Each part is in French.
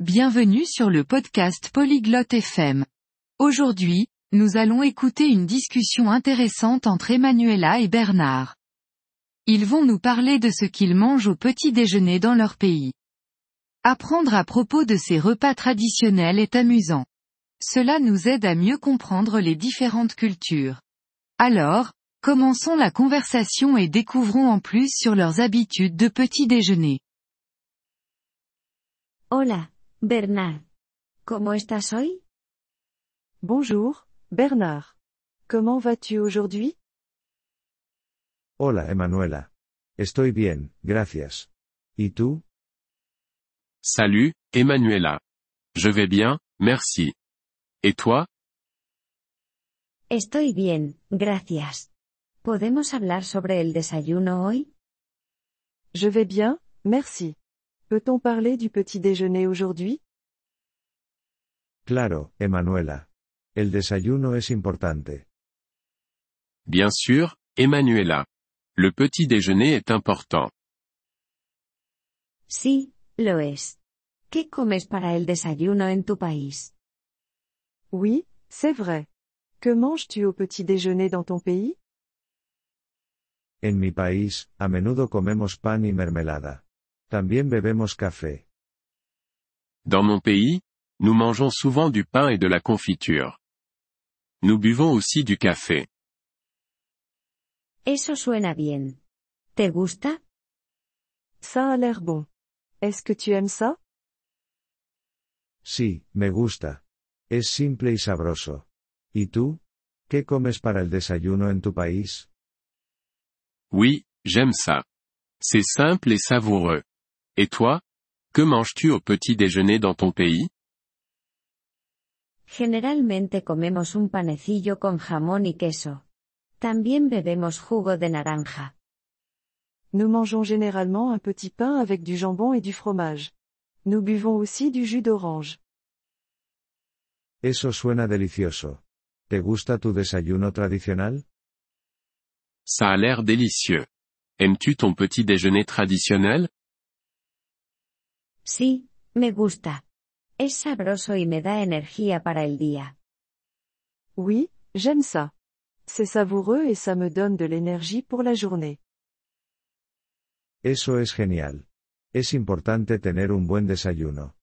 Bienvenue sur le podcast Polyglotte FM. Aujourd'hui, nous allons écouter une discussion intéressante entre Emanuela et Bernard. Ils vont nous parler de ce qu'ils mangent au petit déjeuner dans leur pays. Apprendre à propos de ces repas traditionnels est amusant. Cela nous aide à mieux comprendre les différentes cultures. Alors, commençons la conversation et découvrons en plus sur leurs habitudes de petit déjeuner. Hola, Bernard. ¿Cómo estás hoy? Bonjour, Bernard. Comment vas-tu aujourd'hui? Hola Emanuela. Estoy bien, gracias. ¿Y tú? Salut, Emanuela. Je vais bien, merci. Et toi? Estoy bien, gracias. ¿Podemos hablar sobre el desayuno hoy? Je vais bien, merci. Peut-on parler du petit déjeuner aujourd'hui? Claro, Emanuela. El desayuno es importante. Bien sûr, Emanuela. Le petit déjeuner est important. Sí, lo es. ¿Qué comes para el desayuno en tu país? Oui, c'est vrai. Que manges-tu au petit déjeuner dans ton pays? En mi país, a menudo comemos pan y mermelada. También bebemos café. Dans mon pays, nous mangeons souvent du pain et de la confiture. Nous buvons aussi du café. Eso suena bien. ¿Te gusta? Ça a l'air bon. Est-ce que tu aimes ça? Sí, me gusta. Es simple y sabroso. ¿Y tú? ¿Qué comes para el desayuno en tu país? Oui, j'aime ça. C'est simple et savoureux. Et toi? Que manges-tu au petit déjeuner dans ton pays? Generalmente comemos un panecillo con jamón y queso. También bebemos jugo de naranja. Nous mangeons généralement un petit pain avec du jambon et du fromage. Nous buvons aussi du jus d'orange. Eso suena delicioso. ¿Te gusta tu desayuno tradicional? Ça a l'air délicieux. Aimes-tu ton petit déjeuner traditionnel? Sí, me gusta. Es sabroso y me da energía para el día. Oui, j'aime ça. C'est savoureux et ça me donne de l'énergie pour la journée. Eso es genial. Es importante tener un buen desayuno.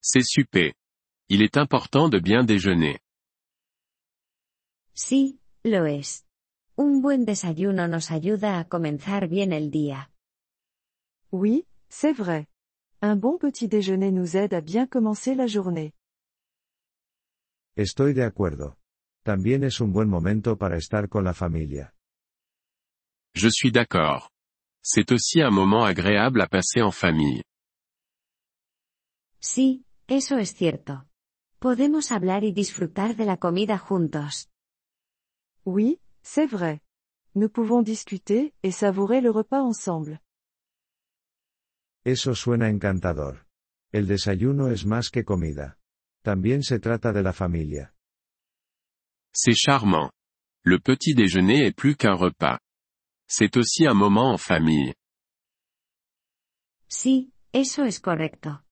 C'est super. Il est important de bien déjeuner. Sí, lo es. Un buen desayuno nos ayuda a comenzar bien el día. Oui, c'est vrai. Un bon petit déjeuner nous aide à bien commencer la journée. Estoy de acuerdo. También es un buen momento para estar con la familia. Je suis d'accord. C'est aussi un moment agréable à passer en famille. Sí, eso es cierto. Podemos hablar y disfrutar de la comida juntos. Oui, c'est vrai. Nous pouvons discuter et savourer le repas ensemble. Eso suena encantador. El desayuno es más que comida. También se trata de la familia. C'est charmant. Le petit déjeuner est plus qu'un repas. C'est aussi un moment en famille. Sí, eso es correcto.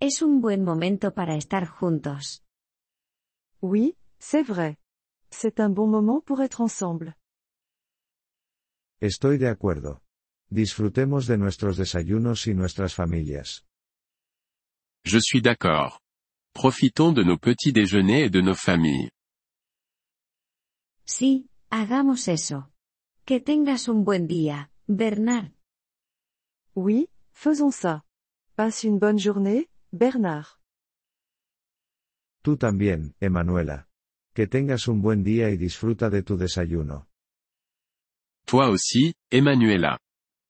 Es un buen momento para estar juntos. Oui, c'est vrai. C'est un bon moment pour être ensemble. Estoy de acuerdo. Disfrutemos de nuestros desayunos y nuestras familias. Je suis d'accord. Profitons de nos petits déjeuners et de nos familles. Sí, hagamos eso. Que tengas un buen día, Bernard. Oui, faisons ça. Passe une bonne journée, Bernard. Tú también, Emanuela. Que tengas un buen día y disfruta de tu desayuno. Toi aussi, Emanuela.